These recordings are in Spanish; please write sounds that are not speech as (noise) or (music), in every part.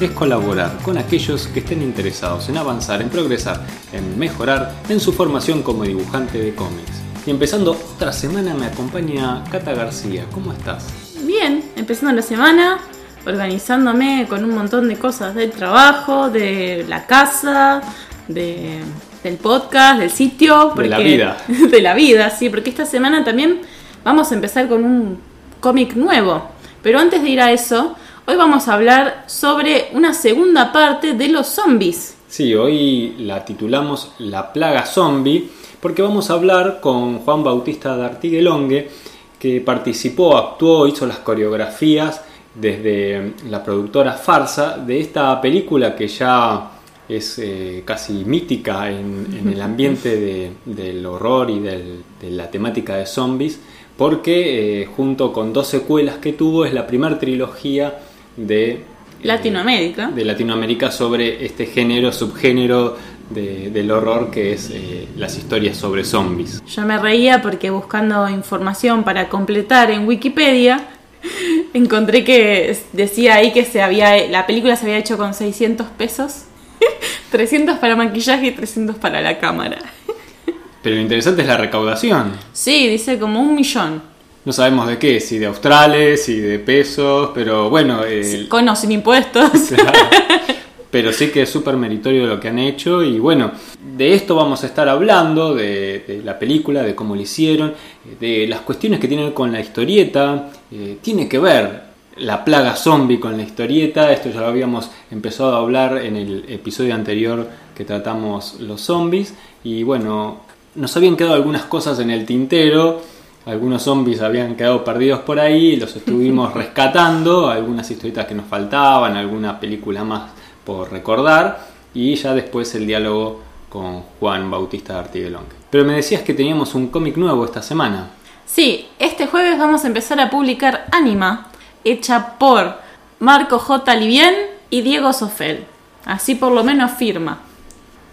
es colaborar con aquellos que estén interesados en avanzar, en progresar, en mejorar en su formación como dibujante de cómics. Y empezando otra semana me acompaña Cata García. ¿Cómo estás? Bien, empezando la semana, organizándome con un montón de cosas del trabajo, de la casa, de, del podcast, del sitio. De la vida. (laughs) De la vida, sí, porque esta semana también vamos a empezar con un cómic nuevo. Pero antes de ir a eso, hoy vamos a hablar sobre una segunda parte de los zombies. Sí, hoy la titulamos La plaga zombie porque vamos a hablar con Juan Bautista de Artiguelongue, que participó, actuó, hizo las coreografías desde la productora Farsa de esta película que ya es eh, casi mítica en, el ambiente del horror y de la temática de zombies, porque eh, junto con dos secuelas que tuvo es la primera trilogía de Latinoamérica. De Latinoamérica sobre este género, subgénero del horror que es eh, las historias sobre zombies. Yo me reía porque buscando información para completar en Wikipedia (laughs) encontré que decía ahí que se había la película se había hecho con 600 pesos, (laughs) 300 para maquillaje y 300 para la cámara. (laughs) Pero lo interesante es la recaudación. Sí, dice como un millón. No sabemos de qué, si de australes, si de pesos, pero bueno... con o sin impuestos. (laughs) pero sí que es súper meritorio lo que han hecho y bueno, de esto vamos a estar hablando, de, la película, de cómo lo hicieron, de las cuestiones que tienen con la historieta, eh, tiene que ver la plaga zombie con la historieta, esto ya lo habíamos empezado a hablar en el episodio anterior que tratamos los zombies y bueno, nos habían quedado algunas cosas en el tintero, algunos zombies habían quedado perdidos por ahí, los estuvimos (laughs) rescatando, algunas historietas que nos faltaban, alguna película más por recordar y ya después el diálogo con Juan Bautista de Artiguelón. Pero me decías que teníamos un cómic nuevo esta semana. Sí, este jueves vamos a empezar a publicar Anima, hecha por Marco J. Livien y Diego Sofel. Así por lo menos firma.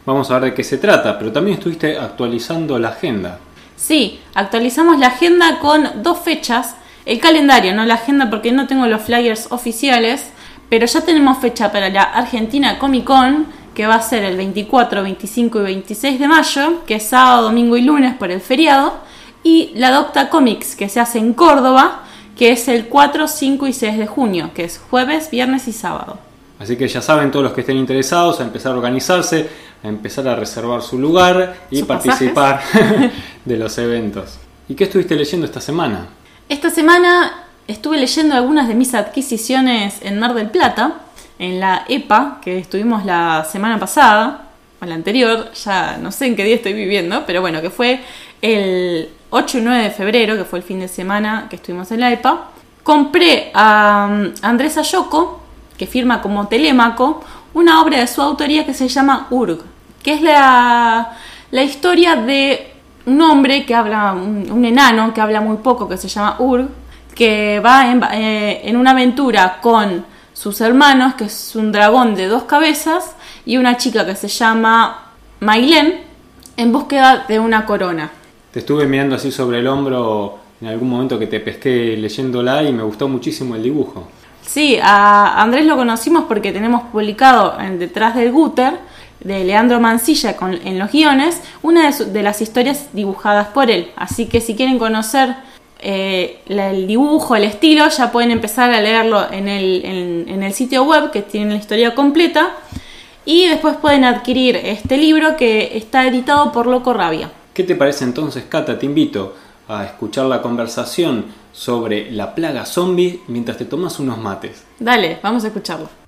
Vamos a ver de qué se trata, pero también estuviste actualizando la agenda. Sí, actualizamos la agenda con dos fechas. El calendario, no la agenda porque no tengo los flyers oficiales, pero ya tenemos fecha para la Argentina Comic Con, que va a ser el 24, 25 y 26 de mayo, que es sábado, domingo y lunes por el feriado, y la Docta Comics, que se hace en Córdoba, que es el 4, 5 y 6 de junio, que es jueves, viernes y sábado. Así que ya saben todos los que estén interesados a empezar a organizarse, a empezar a reservar su lugar y participar (laughs) de los eventos. ¿Y qué estuviste leyendo esta semana? Esta semana estuve leyendo algunas de mis adquisiciones en Mar del Plata, en la EPA, que estuvimos la semana pasada, o la anterior, ya no sé en qué día estoy viviendo, pero bueno, que fue el 8 y 9 de febrero, que fue el fin de semana que estuvimos en la EPA. Compré a um, Andrés Ayoko, que firma como Telémaco, una obra de su autoría que se llama Urg, que es la, la historia de un hombre que habla, un enano que habla muy poco, que se llama Urg, que va eh, en, una aventura con sus hermanos, que es un dragón de dos cabezas, y una chica que se llama Mailen, en búsqueda de una corona. Te estuve mirando así sobre el hombro en algún momento que te pesqué leyéndola y me gustó muchísimo el dibujo. Sí, a Andrés lo conocimos porque tenemos publicado en Detrás del Guter de Leandro Mancilla en los guiones una de, de las historias dibujadas por él. Así que si quieren conocer eh, el dibujo, el estilo, ya pueden empezar a leerlo en el, en, el sitio web que tiene la historia completa. Y después pueden adquirir este libro que está editado por Loco Rabia. ¿Qué te parece entonces, Cata? Te invito a escuchar la conversación sobre la plaga zombie mientras te tomas unos mates. Dale, vamos a escucharlo.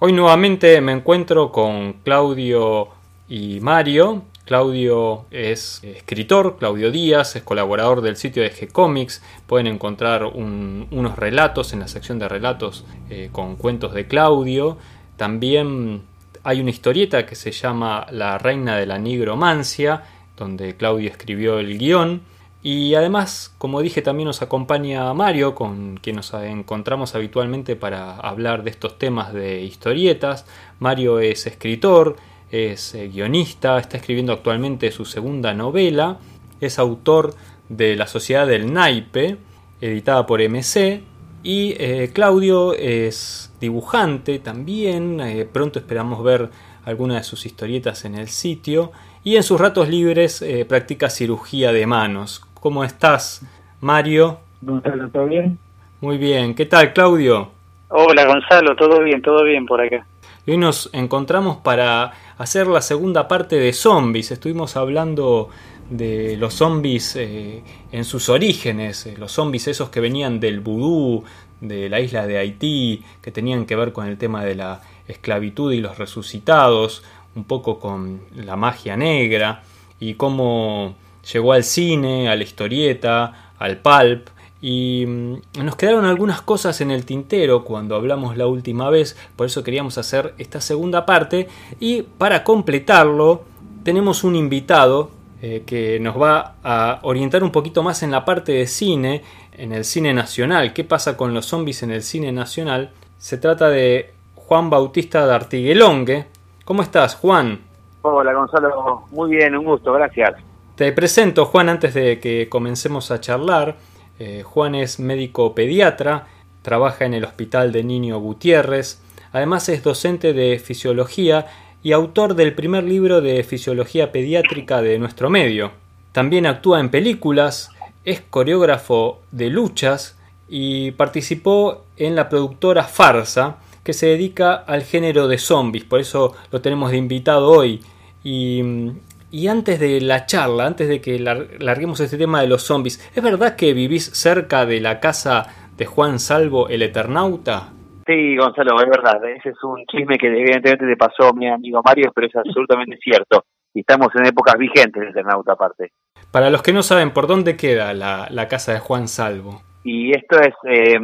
Hoy nuevamente me encuentro con Claudio y Mario, Claudio es escritor, Claudio Díaz es colaborador del sitio de G-Comics. Pueden encontrar unos relatos en la sección de relatos eh, con cuentos de Claudio. También hay una historieta que se llama La Reina de la Nigromancia, donde Claudio escribió el guion. Y además, como dije, también nos acompaña Mario, con quien nos encontramos habitualmente para hablar de estos temas de historietas. Mario es escritor, es eh, guionista, está escribiendo actualmente su segunda novela, es autor de La Sociedad del Naipe, editada por MC, y eh, Claudio es dibujante también, eh, pronto esperamos ver algunas de sus historietas en el sitio, y en sus ratos libres practica cirugía de manos. ¿Cómo estás, Mario? Gonzalo, ¿todo bien? Muy bien, ¿qué tal, Claudio? Hola, Gonzalo, todo bien, todo bien por acá. Hoy nos encontramos para hacer la segunda parte de zombies. Estuvimos hablando de los zombies eh, en sus orígenes, eh, los zombies esos que venían del vudú, de la isla de Haití, que tenían que ver con el tema de la esclavitud y los resucitados, un poco con la magia negra, y cómo llegó al cine, a la historieta, al pulp, y mm, nos quedaron algunas cosas en el tintero cuando hablamos la última vez, por eso queríamos hacer esta segunda parte. Y para completarlo, tenemos un invitado eh, que nos va a orientar un poquito más en la parte de cine, en el cine nacional. ¿Qué pasa con los zombies en el cine nacional? Se trata de Juan Bautista de. ¿Cómo estás, Juan? Hola, Gonzalo. Muy bien, un gusto, gracias. Te presento, Juan, antes de que comencemos a charlar. Eh, Juan es médico pediatra, trabaja en el Hospital de Niño Gutiérrez, además es docente de fisiología y autor del primer libro de fisiología pediátrica de nuestro medio. También actúa en películas, es coreógrafo de luchas y participó en la productora Farsa, que se dedica al género de zombies, por eso lo tenemos de invitado hoy. Y mm, y antes de la charla, antes de que larguemos este tema de los zombies, ¿es verdad que vivís cerca de la casa de Juan Salvo, el Eternauta? Sí, Gonzalo, es verdad. Ese es un chisme que evidentemente te pasó mi amigo Mario, pero es (laughs) absolutamente cierto. Y estamos en épocas vigentes del Eternauta aparte. Para los que no saben, ¿por dónde queda la, casa de Juan Salvo? Y esto es eh,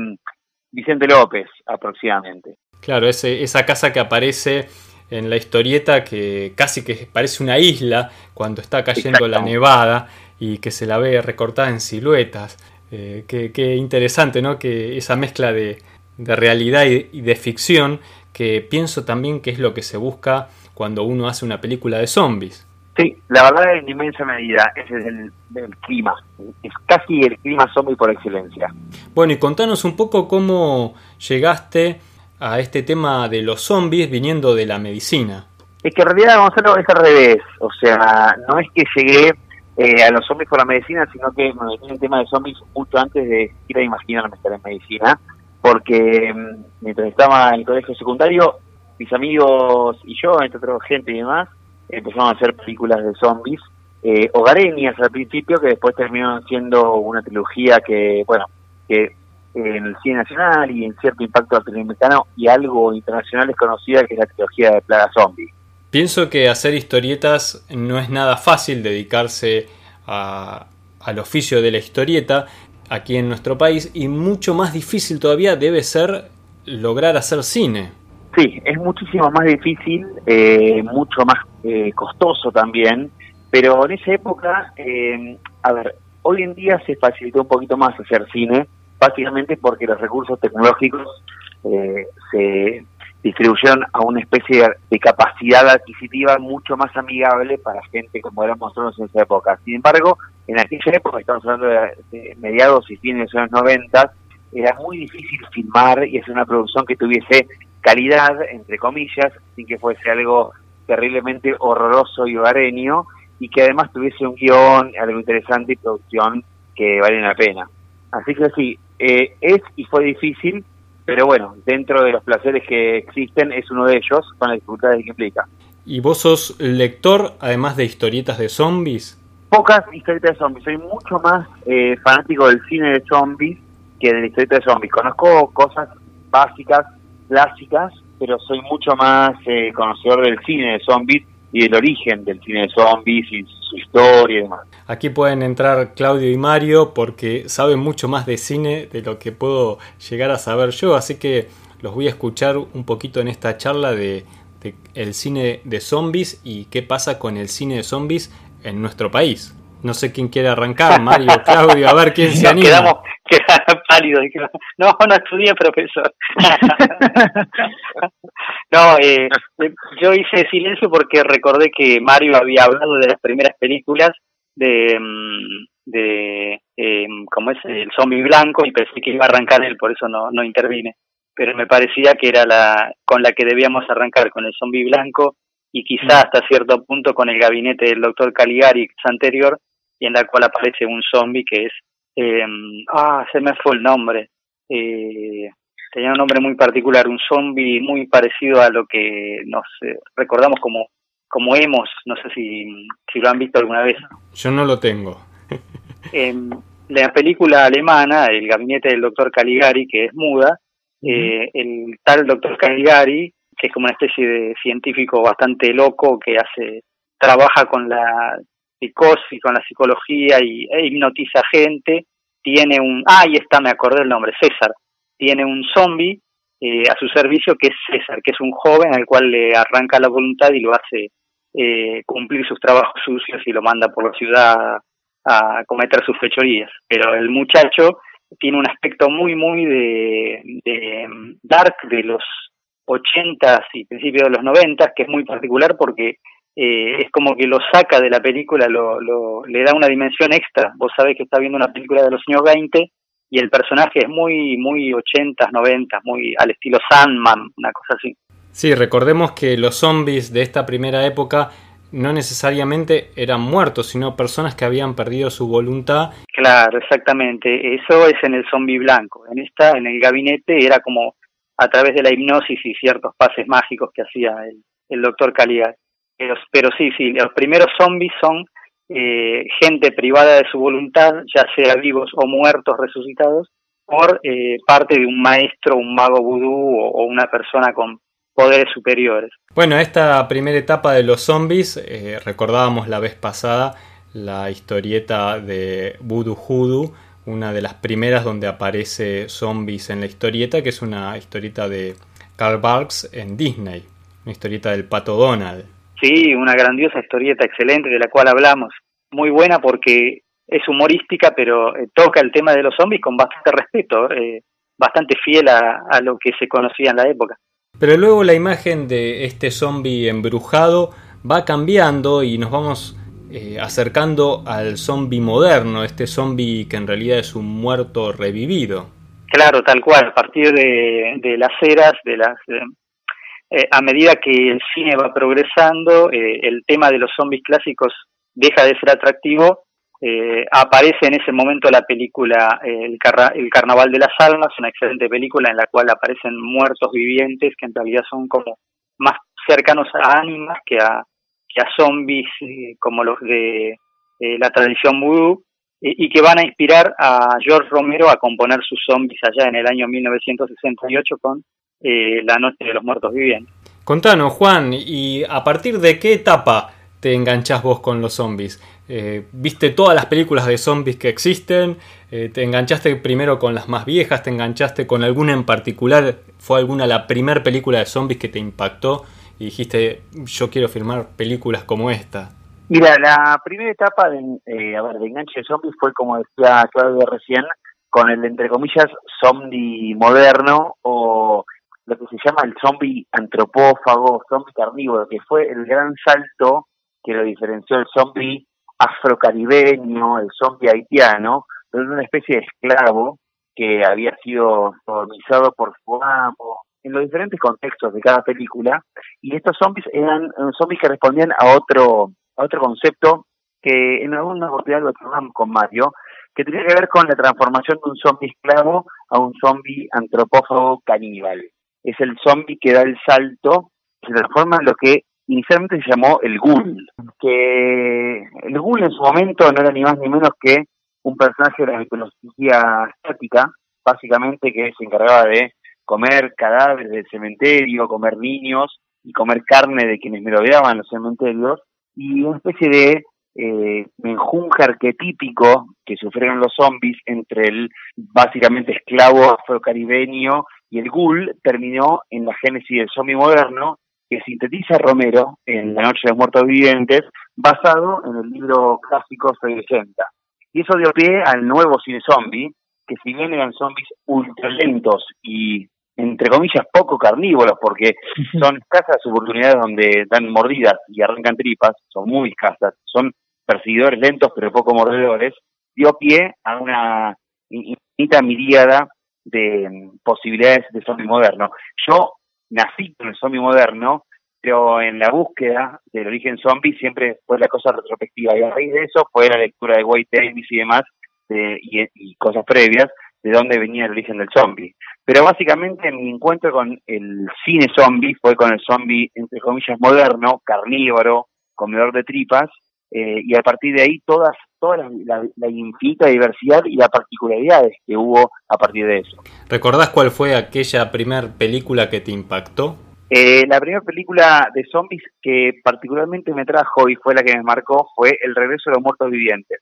Vicente López, aproximadamente. Claro, ese, esa casa que aparece en la historieta que casi que parece una isla cuando está cayendo la nevada y que se la ve recortada en siluetas. Eh, qué, interesante, ¿no? Que esa mezcla de, realidad y, de ficción que pienso también que es lo que se busca cuando uno hace una película de zombies. Sí, la verdad en inmensa medida ese es el, el, clima, es casi el clima zombie por excelencia. Bueno, y contanos un poco cómo llegaste a este tema de los zombies viniendo de la medicina? Es que en realidad, Gonzalo, es al revés. O sea, no es que llegué eh, a los zombies por la medicina, sino que me metí en el tema de zombies mucho antes de ir a imaginarme estar en medicina, porque mm, mientras estaba en el colegio secundario, mis amigos y yo, entre otros gente y demás, empezamos a hacer películas de zombies, eh, hogareñas al principio, que después terminaron siendo una trilogía que, bueno, que en el cine nacional y en cierto impacto latinoamericano y algo internacional es conocida que es la trilogía de Plaga Zombie. Pienso que hacer historietas no es nada fácil dedicarse al oficio de la historieta aquí en nuestro país y mucho más difícil todavía debe ser lograr hacer cine. Sí, es muchísimo más difícil, eh, mucho más eh, costoso también, pero en esa época, eh, a ver, hoy en día se facilitó un poquito más hacer cine, básicamente porque los recursos tecnológicos eh, se distribuyeron a una especie de capacidad adquisitiva mucho más amigable para gente como éramos nosotros en esa época. Sin embargo, en aquella época, estamos hablando de, mediados y fines de los años 90, era muy difícil filmar y hacer una producción que tuviese calidad, entre comillas, sin que fuese algo terriblemente horroroso y hogareño, y que además tuviese un guion, algo interesante y producción que vale la pena. Así que sí, eh, es y fue difícil, pero bueno, dentro de los placeres que existen es uno de ellos con las dificultades que implica. ¿Y vos sos lector, además de historietas de zombies? Pocas historietas de zombies, soy mucho más eh, fanático del cine de zombies que de la historieta de zombies. Conozco cosas básicas, clásicas, pero soy mucho más eh, conocedor del cine de zombies y el origen del cine de zombies y su historia y demás. Aquí pueden entrar Claudio y Mario porque saben mucho más de cine de lo que puedo llegar a saber yo, así que los voy a escuchar un poquito en esta charla de, de el cine de zombies y qué pasa con el cine de zombies en nuestro país. No sé quién quiere arrancar, Mario, Claudio, a ver quién (laughs) se anima. Quedamos, quedamos pálidos. No, no estudié, profesor. (laughs) no, eh, yo hice silencio porque recordé que Mario había hablado de las primeras películas de, mm, de eh, como es el zombie blanco y pensé que iba a arrancar él, por eso no, no intervine. Pero me parecía que era la con la que debíamos arrancar, con el zombie blanco y quizá hasta cierto punto con el gabinete del doctor Caligari, anterior, y en la cual aparece un zombie que es, eh, ah, se me fue el nombre, eh, tenía un nombre muy particular, un zombie muy parecido a lo que nos eh, recordamos como, como hemos, no sé si, si lo han visto alguna vez. Yo no lo tengo. (laughs) en la película alemana, El gabinete del doctor Caligari, que es muda, eh, el tal doctor Caligari, que es como una especie de científico bastante loco que hace trabaja con la psicosis, con la psicología y e hipnotiza gente, tiene un, ah, ahí está, me acordé el nombre, César, tiene un zombie eh, a su servicio que es César, que es un joven al cual le arranca la voluntad y lo hace eh, cumplir sus trabajos sucios y lo manda por la ciudad a cometer sus fechorías. Pero el muchacho tiene un aspecto muy, muy de, de dark de los ochentas y principios de los noventas, que es muy particular porque eh, es como que lo saca de la película, lo, lo, le da una dimensión extra. Vos sabés que está viendo una película de los años 20 y el personaje es muy, muy 80s, 90 muy al estilo Sandman, una cosa así. Sí, recordemos que los zombies de esta primera época no necesariamente eran muertos, sino personas que habían perdido su voluntad. Claro, exactamente. Eso es en el zombie blanco. En esta, en el gabinete, era como a través de la hipnosis y ciertos pases mágicos que hacía el, el doctor Caligari. Pero, sí, sí, los primeros zombies son eh, gente privada de su voluntad, ya sea vivos o muertos resucitados, por eh, parte de un maestro, un mago vudú o, una persona con poderes superiores. Bueno, esta primera etapa de los zombies, eh, recordábamos la vez pasada la historieta de Voodoo Hoodoo, una de las primeras donde aparece zombies en la historieta, que es una historieta de Karl Barks en Disney, una historieta del pato Donald. Sí, una grandiosa historieta excelente de la cual hablamos. Muy buena porque es humorística, pero eh, toca el tema de los zombies con bastante respeto, eh, bastante fiel a, lo que se conocía en la época. Pero luego la imagen de este zombie embrujado va cambiando y nos vamos eh, acercando al zombie moderno, este zombie que en realidad es un muerto revivido. Claro, tal cual, a partir de, de las eras, de las eh, a medida que el cine va progresando, eh, el tema de los zombies clásicos deja de ser atractivo. Eh, aparece en ese momento la película el, el, Carnaval de las Almas, una excelente película en la cual aparecen muertos vivientes que en realidad son como más cercanos a ánimas que a, que zombies como los de la tradición voodoo y que van a inspirar a George Romero a componer sus zombies allá en el año 1968 con eh, La Noche de los Muertos Vivientes. Contanos, Juan, ¿y a partir de qué etapa te enganchás vos con los zombies? Eh, ¿Viste todas las películas de zombies que existen? Eh, ¿Te enganchaste primero con las más viejas? ¿Te enganchaste con alguna en particular? ¿Fue alguna la primera película de zombies que te impactó y dijiste, yo quiero filmar películas como esta? Mira, la primera etapa de, a ver, de enganche de zombies fue, como decía Claudio recién, con el, entre comillas, zombie moderno o lo que se llama el zombie antropófago, zombie carnívoro, que fue el gran salto que lo diferenció el zombie afrocaribeño, el zombie haitiano, de una especie de esclavo que había sido colonizado por su amo, en los diferentes contextos de cada película, y estos zombies eran zombies que respondían a otro, a otro concepto que en alguna oportunidad lo tratamos con Mario, que tenía que ver con la transformación de un zombie esclavo a un zombie antropófago caníbal es el zombie que da el salto, se transforma en lo que inicialmente se llamó el ghoul, que el ghoul en su momento no era ni más ni menos que un personaje de la mitología estática, básicamente que se encargaba de comer cadáveres del cementerio, comer niños y comer carne de quienes merodeaban los cementerios, y una especie de eh, menjunje arquetípico que sufrieron los zombies entre el básicamente esclavo afrocaribeño y el ghoul terminó en la génesis del zombie moderno que sintetiza Romero en La Noche de los Muertos Vivientes, basado en el libro clásico 60. Y eso dio pie al nuevo cine zombie, que si bien eran zombies ultra lentos y entre comillas poco carnívoros porque son escasas oportunidades donde dan mordidas y arrancan tripas, son muy escasas, son perseguidores lentos pero poco mordedores, dio pie a una infinita miríada de mm, posibilidades de zombie moderno. Yo nací con el zombie moderno, pero en la búsqueda del origen zombie siempre fue la cosa retrospectiva y a raíz de eso fue la lectura de White Davis y demás y, cosas previas de dónde venía el origen del zombie. Pero básicamente mi encuentro con el cine zombie fue con el zombie, entre comillas, moderno, carnívoro, comedor de tripas, eh, y a partir de ahí todas, toda la, infinita diversidad y las particularidades que hubo a partir de eso. ¿Recordás cuál fue aquella primera película que te impactó? Eh, la primera película de zombies que particularmente me trajo y fue la que me marcó fue El regreso de los muertos vivientes,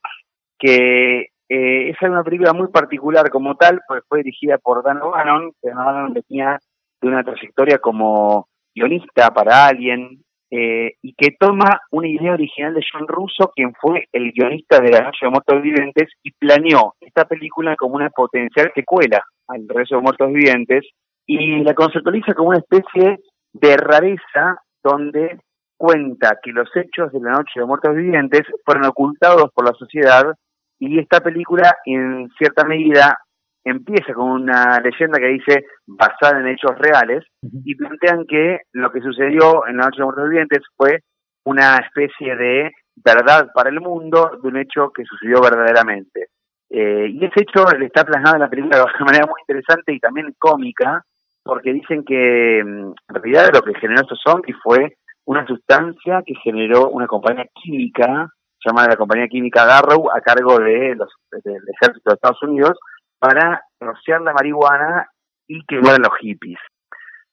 que eh, esa es una película muy particular como tal, pues fue dirigida por Dan O'Bannon, que Dan O'Bannon tenía de una trayectoria como guionista para Alien, eh, y que toma una idea original de John Russo, quien fue el guionista de La Noche de Muertos Vivientes, y planeó esta película como una potencial secuela al Regreso de Muertos Vivientes, y la conceptualiza como una especie de rareza donde cuenta que los hechos de La Noche de Muertos Vivientes fueron ocultados por la sociedad, y esta película en cierta medida empieza con una leyenda que dice basada en hechos reales y plantean que lo que sucedió en la noche de muertos vivientes fue una especie de verdad para el mundo de un hecho que sucedió verdaderamente. Eh, y ese hecho le está plasmado en la película de una manera muy interesante y también cómica, porque dicen que mm, en realidad lo que generó estos zombies fue una sustancia que generó una compañía química llamada la compañía química Garrow a cargo de los, del ejército de Estados Unidos para rociar la marihuana y quemar a los hippies.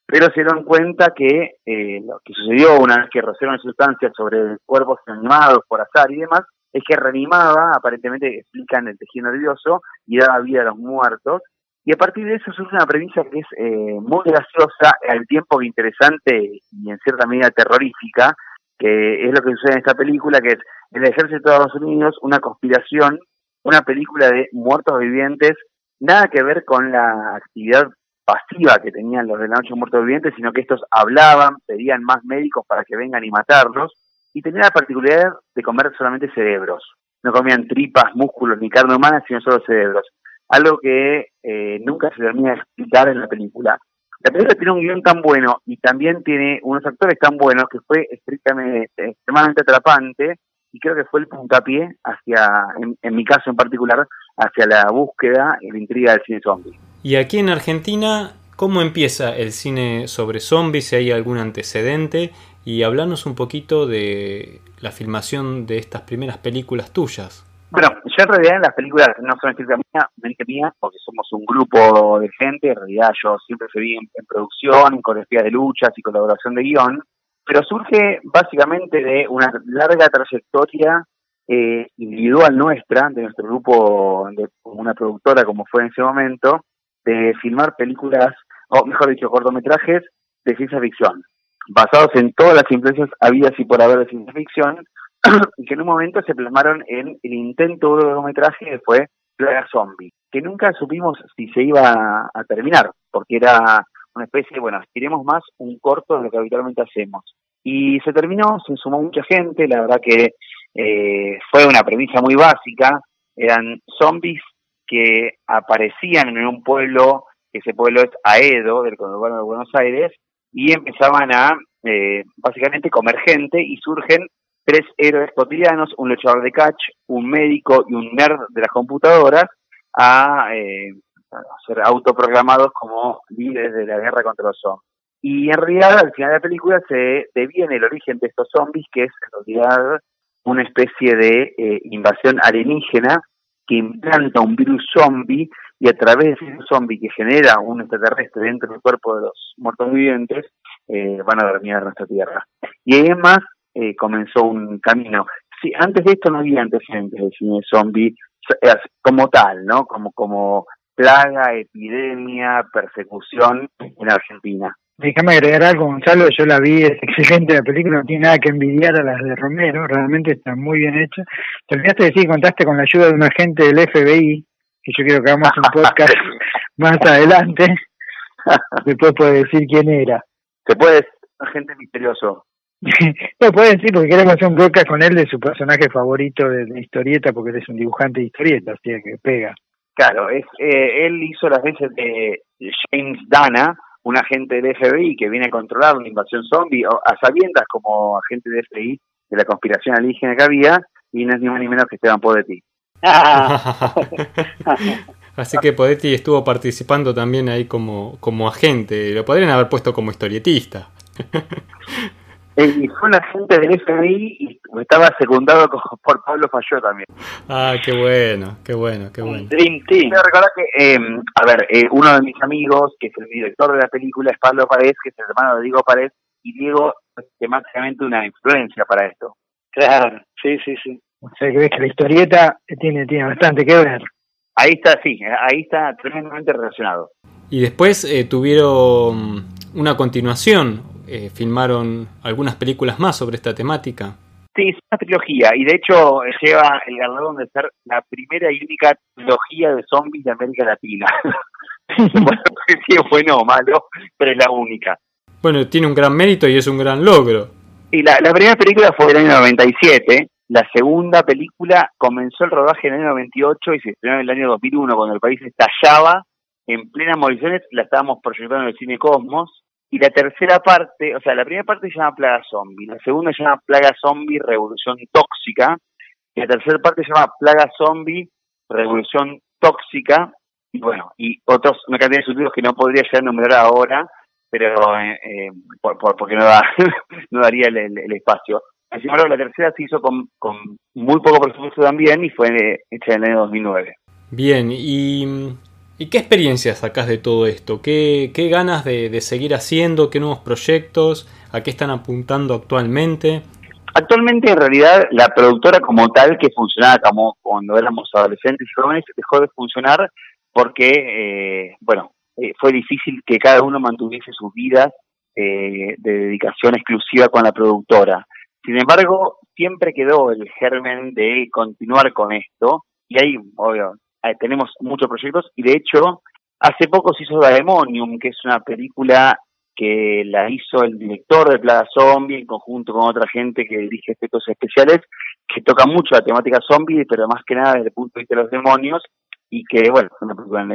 Pero se dieron cuenta que eh, lo que sucedió una vez que rociaron sustancias sobre cuerpos animados por azar y demás, es que reanimaba, aparentemente explican el tejido nervioso y daba vida a los muertos. Y a partir de eso surge una premisa que es eh, muy graciosa, al tiempo interesante y en cierta medida terrorífica, que es lo que sucede en esta película, que es el ejército de Estados Unidos, una conspiración, una película de muertos vivientes nada que ver con la actividad pasiva que tenían los de la noche muertos vivientes, sino que estos hablaban, pedían más médicos para que vengan y matarlos, y tenían la particularidad de comer solamente cerebros. No comían tripas, músculos ni carne humana, sino solo cerebros. Algo que eh, nunca se termina de explicar en la película. La película tiene un guion tan bueno y también tiene unos actores tan buenos que fue estrictamente, extremadamente atrapante y creo que fue el puntapié hacia, en, mi caso en particular, hacia la búsqueda y la intriga del cine zombie. Y aquí en Argentina, ¿cómo empieza el cine sobre zombies? Si hay algún antecedente y hablarnos un poquito de la filmación de estas primeras películas tuyas. Bueno, yo en realidad las películas no son estrictamente mías, porque somos un grupo de gente, en realidad yo siempre fui en, en producción, en coreografía de luchas y colaboración de guion, pero surge básicamente de una larga trayectoria eh, individual nuestra, de nuestro grupo, de una productora como fue en ese momento, de filmar películas, o mejor dicho, cortometrajes de ciencia ficción, basados en todas las influencias habidas y por haber de ciencia ficción, (clears throat) que en un momento se plasmaron en el intento de largometraje que fue Plaga Zombie, que nunca supimos si se iba a terminar, porque era una especie de, bueno, queremos más un corto de lo que habitualmente hacemos. Y se terminó, se sumó mucha gente, la verdad que eh, fue una premisa muy básica, eran zombies que aparecían en un pueblo, ese pueblo es Aedo, del conurbano de Buenos Aires, y empezaban a eh, básicamente comer gente y surgen tres héroes cotidianos, un luchador de catch, un médico y un nerd de las computadoras, a eh, ser autoprogramados como líderes de la guerra contra los zombies. Y en realidad, al final de la película se deviene el origen de estos zombies, que es en realidad una especie de eh, invasión alienígena que implanta un virus zombie y a través de ese zombie que genera un extraterrestre dentro del cuerpo de los muertos vivientes, eh, van a dominar nuestra Tierra. Y además eh, comenzó un camino. Sí, antes de esto no había antecedentes de cine zombie como tal, ¿no? Como, como plaga, epidemia, persecución en Argentina. Déjame agregar algo, Gonzalo, yo la vi, es excelente la película, no tiene nada que envidiar a las de Romero, realmente está muy bien hecha. Te olvidaste de decir, contaste con la ayuda de un agente del FBI, que yo quiero que hagamos un podcast (laughs) más adelante, después puede decir quién era. Se puede, agente misterioso. (laughs) no, puede decir, porque queremos hacer un podcast con él de su personaje favorito de, de historieta, porque él es un dibujante de historietas, así que pega. Claro, es, eh, él hizo las veces de James Dana, un agente del FBI que viene a controlar una invasión zombie, a sabiendas como agente del FBI de la conspiración alienígena que había, y no es ni más ni menos que Esteban Podetti. (laughs) Así que Podetti estuvo participando también ahí como, como agente, lo podrían haber puesto como historietista. Y fue un agente del FBI y estaba secundado (laughs) por Pablo Falló también. Ah, qué bueno, qué bueno, qué bueno. Dream Team. recordar que, eh, a ver, eh, uno de mis amigos, que es el director de la película, es Pablo Paredes, que es el hermano de Diego Paredes, y Diego es temáticamente una influencia para esto. Claro, sí, sí, sí. O sea, que ves que la historieta tiene, tiene bastante que ver. Ahí está, sí, ahí está tremendamente relacionado. Y después eh, tuvieron una continuación, eh, filmaron algunas películas más sobre esta temática. Sí, es una trilogía y de hecho lleva el galardón de ser la primera y única trilogía de zombies de América Latina. (laughs) bueno, si es bueno o malo, pero es la única. Bueno, tiene un gran mérito y es un gran logro. Y la, la primera película fue del año 97, la segunda película comenzó el rodaje en el año 98 y se estrenó en el año 2001 cuando el país estallaba en plena movilizaciones, la estábamos proyectando en el cine Cosmos y la tercera parte, o sea, la primera parte se llama Plaga Zombie, la segunda se llama Plaga Zombie Revolución Tóxica, y la tercera parte se llama Plaga Zombie Revolución Tóxica, y bueno, y otros, una cantidad de subtítulos que no podría ya nombrar ahora, pero eh, eh por, porque no, da, (laughs) daría el, espacio. Sin embargo, la tercera se hizo con, con muy poco presupuesto también y fue hecha en el año 2009. Bien, y ¿Y qué experiencias sacás de todo esto? ¿Qué, qué ganas de, seguir haciendo? ¿Qué nuevos proyectos? ¿A qué están apuntando actualmente? Actualmente, en realidad, la productora como tal, que funcionaba como cuando éramos adolescentes y jóvenes, dejó de funcionar porque, eh, bueno, eh, fue difícil que cada uno mantuviese sus vidas eh, de dedicación exclusiva con la productora. Sin embargo, siempre quedó el germen de continuar con esto y hay, obvio, eh, tenemos muchos proyectos y de hecho hace poco se hizo Daemonium, que es una película que la hizo el director de Plaga Zombie en conjunto con otra gente que dirige efectos especiales, que toca mucho la temática zombie, pero más que nada desde el punto de vista de los demonios, y que, bueno, una película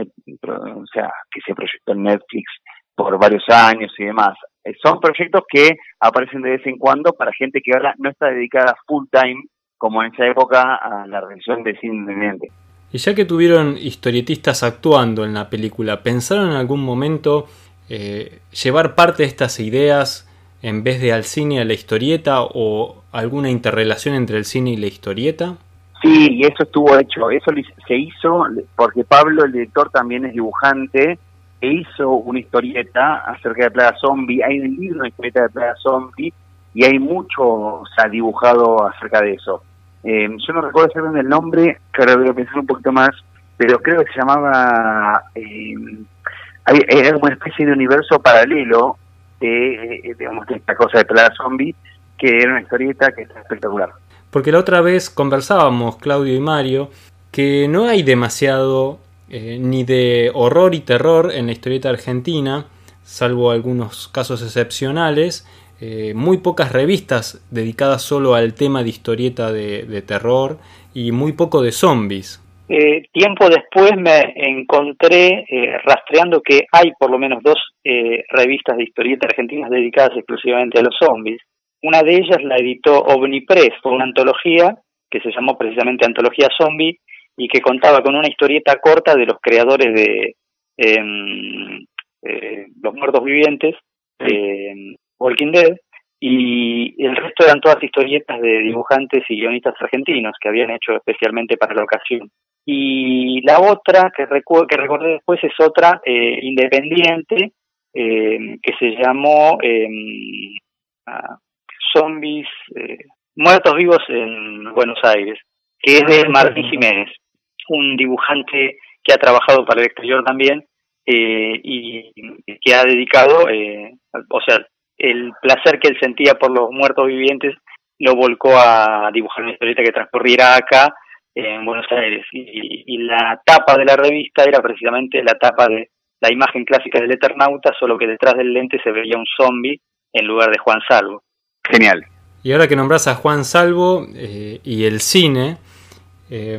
o sea, que se proyectó en Netflix por varios años y demás. Eh, son proyectos que aparecen de vez en cuando para gente que ahora no está dedicada full time, como en esa época, a la realización de cine independiente. Y ya que tuvieron historietistas actuando en la película, ¿pensaron en algún momento eh, llevar parte de estas ideas en vez de al cine a la historieta o alguna interrelación entre el cine y la historieta? Sí, y eso estuvo hecho. Eso se hizo porque Pablo, el director, también es dibujante e hizo una historieta acerca de Plaga Zombie. Hay un libro de historieta de Plaga Zombie y hay mucho dibujado acerca de eso. Eh, yo no recuerdo exactamente el nombre, que ahora voy a pensar un poquito más, pero creo que se llamaba, eh, era una especie de universo paralelo de, eh, digamos, de esta cosa de Plaga Zombie, que era una historieta que está espectacular. Porque la otra vez conversábamos, Claudio y Mario, que no hay demasiado eh, ni de horror y terror en la historieta argentina, salvo algunos casos excepcionales, eh, muy pocas revistas dedicadas solo al tema de historieta de, terror y muy poco de zombies. Eh, tiempo después me encontré eh, rastreando que hay por lo menos dos revistas de historieta argentinas dedicadas exclusivamente a los zombies. Una de ellas la editó OVNIPRESS, fue una antología que se llamó precisamente Antología Zombie y que contaba con una historieta corta de los creadores de em, Los Muertos Vivientes, em, Walking Dead, y el resto eran todas historietas de dibujantes y guionistas argentinos que habían hecho especialmente para la ocasión. Y la otra que, recu que recordé después es otra eh, independiente eh, que se llamó eh, Zombies Muertos Vivos en Buenos Aires, que es de Martín Jiménez, un dibujante que ha trabajado para el exterior también eh, y, que ha dedicado, eh, o sea, el placer que él sentía por los muertos vivientes lo volcó a dibujar una historieta que transcurriera acá en Buenos Aires y, la tapa de la revista era precisamente la tapa de la imagen clásica del Eternauta, solo que detrás del lente se veía un zombie en lugar de Juan Salvo. Genial. Y ahora que nombras a Juan Salvo eh, y el cine, eh,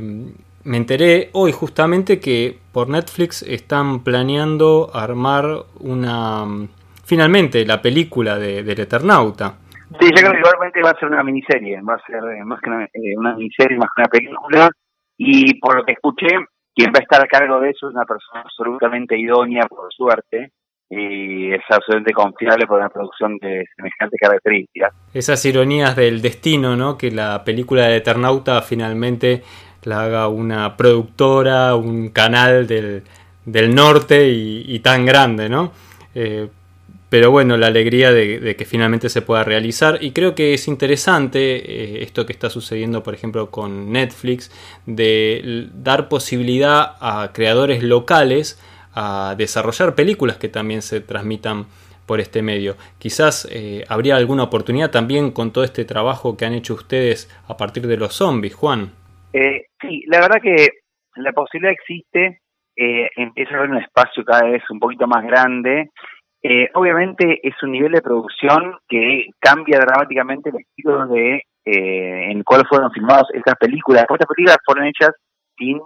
me enteré hoy justamente que por Netflix están planeando armar una... Finalmente, la película de, del Eternauta. Sí, yo creo que igualmente va a ser una miniserie, va a ser eh, más que una, una miniserie, más que una película. Y por lo que escuché, quien va a estar a cargo de eso es una persona absolutamente idónea, por suerte, y es absolutamente confiable por una producción de semejantes características. Esas ironías del destino, ¿no? Que la película de Eternauta finalmente la haga una productora, un canal del, del norte y, tan grande, ¿no? Eh, pero bueno, la alegría de, que finalmente se pueda realizar y creo que es interesante eh, esto que está sucediendo por ejemplo con Netflix de dar posibilidad a creadores locales a desarrollar películas que también se transmitan por este medio. Quizás eh, habría alguna oportunidad también con todo este trabajo que han hecho ustedes a partir de los zombies, Juan. Eh, sí, la verdad que la posibilidad existe, eh, empieza a haber un espacio cada vez un poquito más grande. Eh, obviamente es un nivel de producción que cambia dramáticamente el estilo de eh, en el cual fueron filmadas estas películas. Estas películas fueron hechas sin,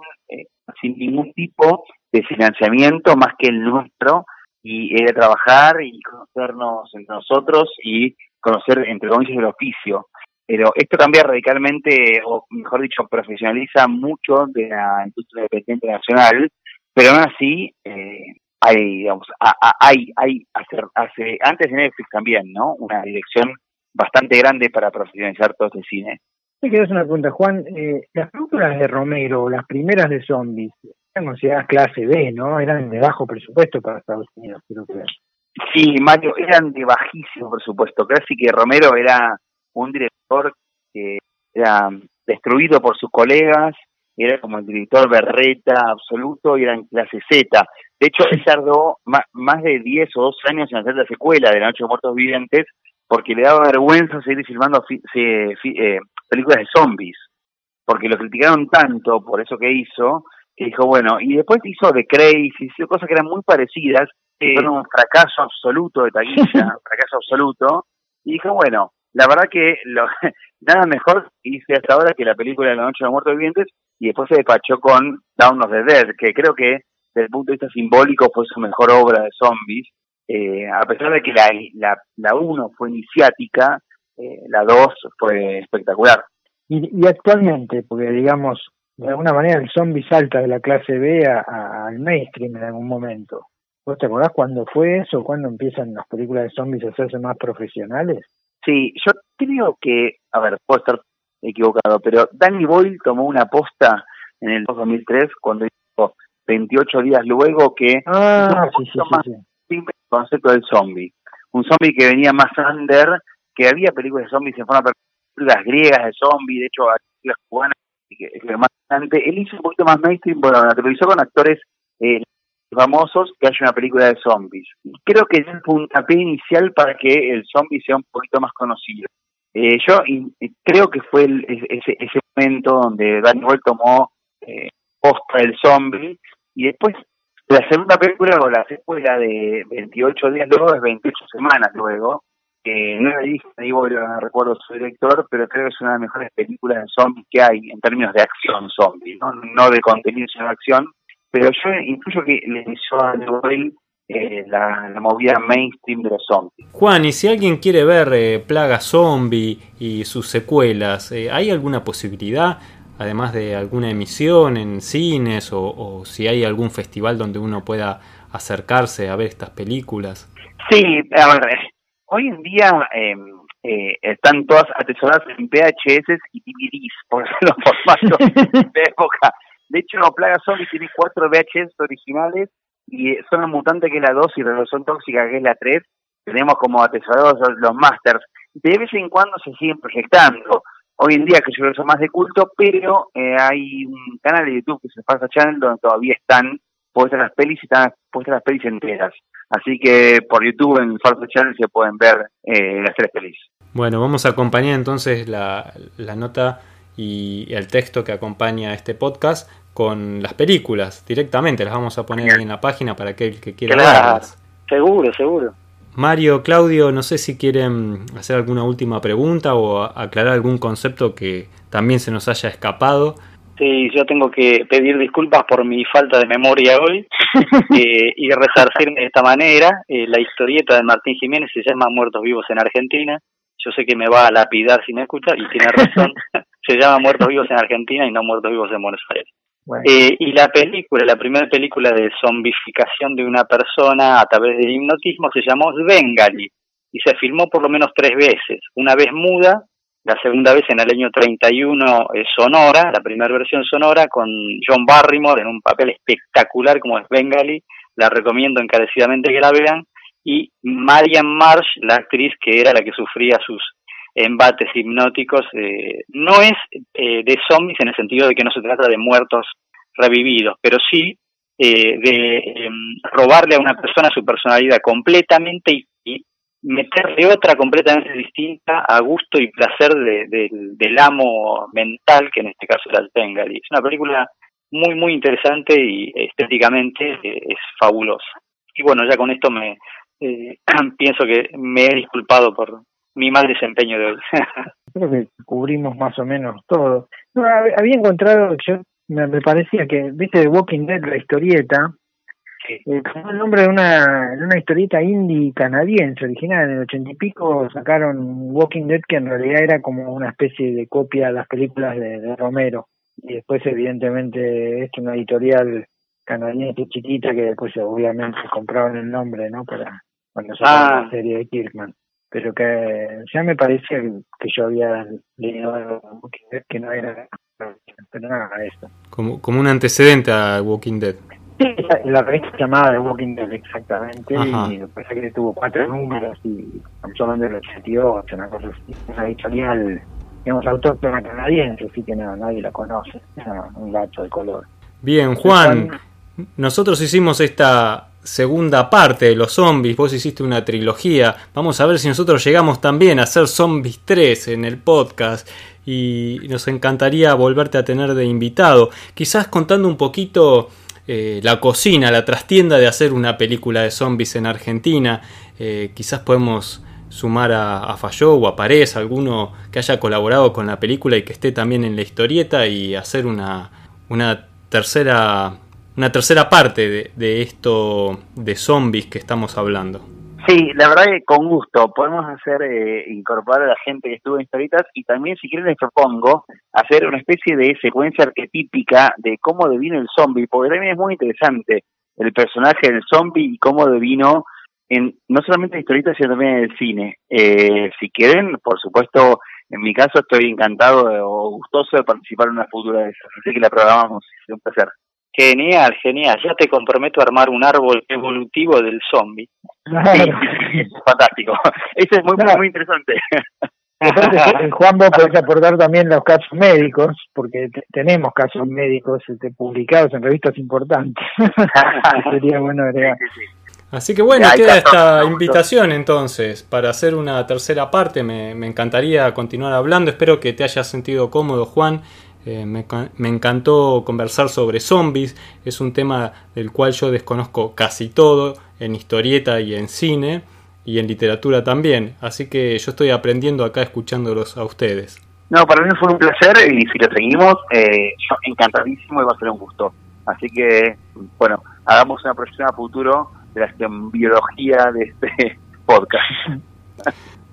sin ningún tipo de financiamiento más que el nuestro y era trabajar y conocernos entre nosotros y conocer entre comillas el oficio. Pero esto cambia radicalmente, o mejor dicho, profesionaliza mucho de la industria independiente nacional, pero aún así eh, hay, digamos, hay, hay hace, hace, antes de Netflix también, ¿no? Una dirección bastante grande para profesionalizar todo este cine. Me quedas una pregunta, Juan. Eh, las películas de Romero, las primeras de zombies, eran consideradas clase B, ¿no? Eran de bajo presupuesto para Estados Unidos, creo que. Sí, Mario, eran de bajísimo presupuesto. Casi que Romero era un director que era destruido por sus colegas, era como el director berreta absoluto y era en clase Z. De hecho, él tardó más, de 10 o 12 años en hacer la secuela de La Noche de Muertos Vivientes porque le daba vergüenza seguir filmando eh, películas de zombies, porque lo criticaron tanto por eso que hizo, que dijo, bueno, y después hizo The Crazy, hizo cosas que eran muy parecidas, fueron un fracaso absoluto de taquilla, (laughs) un fracaso absoluto, y dijo, bueno, la verdad que lo, (laughs) nada mejor hice hasta ahora que la película de la noche de los muertos vivientes y después se despachó con Down of the Dead, que creo que desde el punto de vista simbólico fue su mejor obra de zombies. Eh, a pesar de que la, la, la uno fue iniciática, eh, la dos fue espectacular. Y, y actualmente, porque digamos, de alguna manera el zombie salta de la clase B al mainstream en algún momento. ¿Vos te acordás cuándo fue eso? ¿Cuándo empiezan las películas de zombies a hacerse más profesionales? Sí, yo creo que, a ver, puedo estar equivocado, pero Danny Boyle tomó una posta en el 2003 cuando hizo 28 días luego que ah, sí, sí, más simple el concepto del zombie. Un zombie que venía más under, que había películas de zombies en forma películas griegas de zombies, de hecho, películas cubanas, que, más Él hizo un poquito más mainstream, bueno, la televisó con actores eh, famosos que haya una película de zombies. Creo que es un puntapié inicial para que el zombie sea un poquito más conocido. Eh, yo creo que fue ese, ese momento donde Boyle tomó eh, posta del zombie y después la segunda película o la secuela de 28 días luego es 28 semanas luego. que no la dije, Boyle, no recuerdo su director, pero creo que es una de las mejores películas de zombies que hay en términos de acción zombie, no, no de contenido sino de acción pero yo incluyo que le hizo a Noel eh, la, movida mainstream de los zombies. Juan, y si alguien quiere ver eh, Plaga Zombie y sus secuelas, eh, ¿hay alguna posibilidad, además de alguna emisión en cines o, si hay algún festival donde uno pueda acercarse a ver estas películas? Sí, a ver, hoy en día em, están todas atesoradas en VHS y DVDs, (laughs) por los formatos (laughs) de época. De hecho, Plaga Zombie tiene cuatro VHS originales y Zona Mutante, que es la 2, y Revolución Tóxica, que es la 3. Tenemos como atesorados los Masters. De vez en cuando se siguen proyectando. Hoy en día que yo que son más de culto, pero eh, hay un canal de YouTube que es el Farsa Channel donde todavía están puestas las pelis y están puestas las pelis enteras. Así que por YouTube en Farsa Channel se pueden ver eh, las tres pelis. Bueno, vamos a acompañar entonces la, la nota y el texto que acompaña este podcast con las películas directamente. Las vamos a poner ahí en la página para aquel que quiera Claro, verlas. seguro, seguro. Mario, Claudio, no sé si quieren hacer alguna última pregunta o aclarar algún concepto que también se nos haya escapado. Sí, yo tengo que pedir disculpas por mi falta de memoria hoy (laughs) eh, y resarcirme de esta manera. Eh, la historieta de Martín Jiménez se llama Muertos Vivos en Argentina. Yo sé que me va a lapidar si me escucha y tiene razón. (laughs) se llama Muertos Vivos en Argentina y no Muertos Vivos en Buenos Aires. Eh, y la película, la primera película de zombificación de una persona a través del hipnotismo se llamó Bengali y se filmó por lo menos tres veces. Una vez muda, la segunda vez en el año 31 eh, sonora, la primera versión sonora con John Barrymore en un papel espectacular como es Bengali. La recomiendo encarecidamente que la vean. Y Marian Marsh, la actriz que era la que sufría sus embates hipnóticos, eh, no es eh, de zombies en el sentido de que no se trata de muertos revividos, pero sí eh, de em, robarle a una persona su personalidad completamente y, meterle otra completamente distinta a gusto y placer de- del- del amo mental, que en este caso era el Bengali. Es una película muy, muy interesante y estéticamente eh, es fabulosa. Y bueno, ya con esto me eh, (clears throat) pienso que me he disculpado por mi mal desempeño de hoy. (laughs) creo que cubrimos más o menos todo. No, hab- había encontrado, yo me, me parecía que, viste, de Walking Dead, la historieta, Sí. eh, el nombre de una, de una historieta indie canadiense original. En el ochenta y pico sacaron Walking Dead, que en realidad era como una especie de copia de las películas de, de Romero. Y después, evidentemente, es una editorial canadiense chiquita que después, obviamente, compraron el nombre, ¿no? Para cuando sacaron Ah. la serie de Kirkman. Pero que ya me parecía que, que yo había leído algo de Walking Dead que no era. Pero nada, eso. Como, como un antecedente a Walking Dead. Sí, la, revista llamada The Walking Dead, exactamente, Ajá. y parece que tuvo cuatro números y estamos hablando del 88, una cosa así, una editorial, digamos, autóctona canadiense, así que no, nadie la conoce, era un gato de color. Bien, Juan, nosotros hicimos esta segunda parte de los zombies, vos hiciste una trilogía, vamos a ver si nosotros llegamos también a hacer Zombies 3 en el podcast. Y nos encantaría volverte a tener de invitado, quizás contando un poquito eh, la cocina, la trastienda de hacer una película de zombies en Argentina, eh, quizás podemos sumar a, a Falló o a Pares, alguno que haya colaborado con la película y que esté también en la historieta y hacer una, una tercera una tercera parte de, esto de zombies que estamos hablando. Sí, la verdad que con gusto podemos hacer eh, incorporar a la gente que estuvo en historietas y también si quieren les propongo hacer una especie de secuencia arquetípica de cómo devino el zombie, porque también es muy interesante el personaje del zombie y cómo devino en no solamente en historietas sino también en el cine. Eh, si quieren, por supuesto, en mi caso estoy encantado o gustoso de participar en una futura de esas, así que la programamos, es un placer. Genial, genial. Ya te comprometo a armar un árbol evolutivo del zombie. Sí, fantástico. Eso es muy, muy, muy interesante. Entonces, (laughs) Juan, vos podés aportar también los casos médicos, porque te- tenemos casos médicos este, publicados en revistas importantes. (laughs) Sería bueno agregar. Sí, sí, sí. Así que bueno, queda esta invitación entonces para hacer una tercera parte. Me, me encantaría continuar hablando. Espero que te hayas sentido cómodo, Juan. Eh, me, ca- me encantó conversar sobre zombies. Es un tema del cual yo desconozco casi todo en historieta y en cine y en literatura también. Así que yo estoy aprendiendo acá escuchándolos a ustedes. No, para mí fue un placer y si lo seguimos, eh, yo encantadísimo y va a ser un gusto. Así que, bueno, hagamos una proyección a futuro de la biología de este podcast.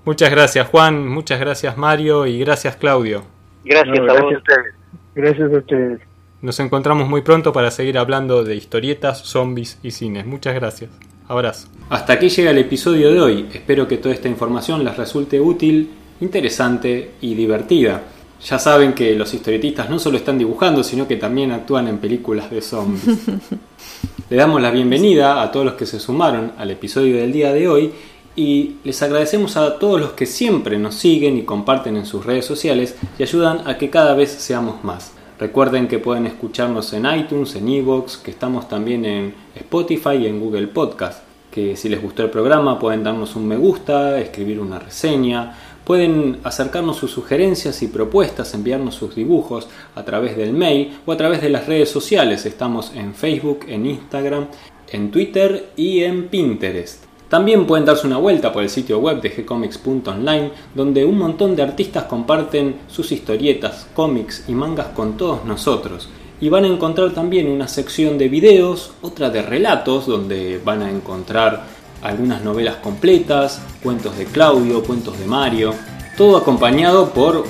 Muchas gracias Juan, muchas gracias Mario y gracias Claudio. Gracias No, a vos. a ustedes. Gracias a ustedes. Nos encontramos muy pronto para seguir hablando de historietas, zombies y cines. Muchas gracias. Abrazo. Hasta aquí llega el episodio de hoy. Espero que toda esta información les resulte útil, interesante y divertida. Ya saben que los historietistas no solo están dibujando, sino que también actúan en películas de zombies. (laughs) Le damos la bienvenida a todos los que se sumaron al episodio del día de hoy Y les agradecemos a todos los que siempre nos siguen y comparten en sus redes sociales y ayudan a que cada vez seamos más. Recuerden que pueden escucharnos en iTunes, en Evox, que estamos también en Spotify y en Google Podcast. Que si les gustó el programa pueden darnos un me gusta, escribir una reseña, pueden acercarnos sus sugerencias y propuestas, enviarnos sus dibujos a través del mail o a través de las redes sociales. Estamos en Facebook, en Instagram, en Twitter y en Pinterest. También pueden darse una vuelta por el sitio web de gcomics.online, donde un montón de artistas comparten sus historietas, cómics y mangas con todos nosotros. Y van a encontrar también una sección de videos, otra de relatos, donde van a encontrar algunas novelas completas, cuentos de Claudio, cuentos de Mario, todo acompañado por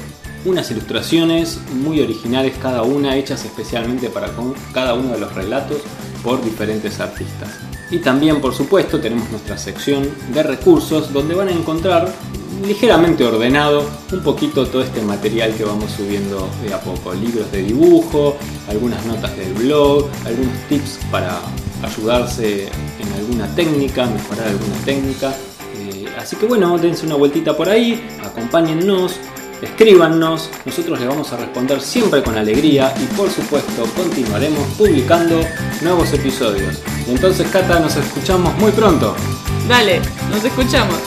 unas ilustraciones muy originales cada una, hechas especialmente para cada uno de los relatos por diferentes artistas. Y también, por supuesto, tenemos nuestra sección de recursos donde van a encontrar ligeramente ordenado un poquito todo este material que vamos subiendo de a poco. Libros de dibujo, algunas notas del blog, algunos tips para ayudarse en alguna técnica, mejorar alguna técnica. Eh, así que bueno, dense una vueltita por ahí, acompáñennos, escríbanos, nosotros les vamos a responder siempre con alegría y por supuesto continuaremos publicando nuevos episodios. Y entonces Cata, nos escuchamos muy pronto. Dale, nos escuchamos.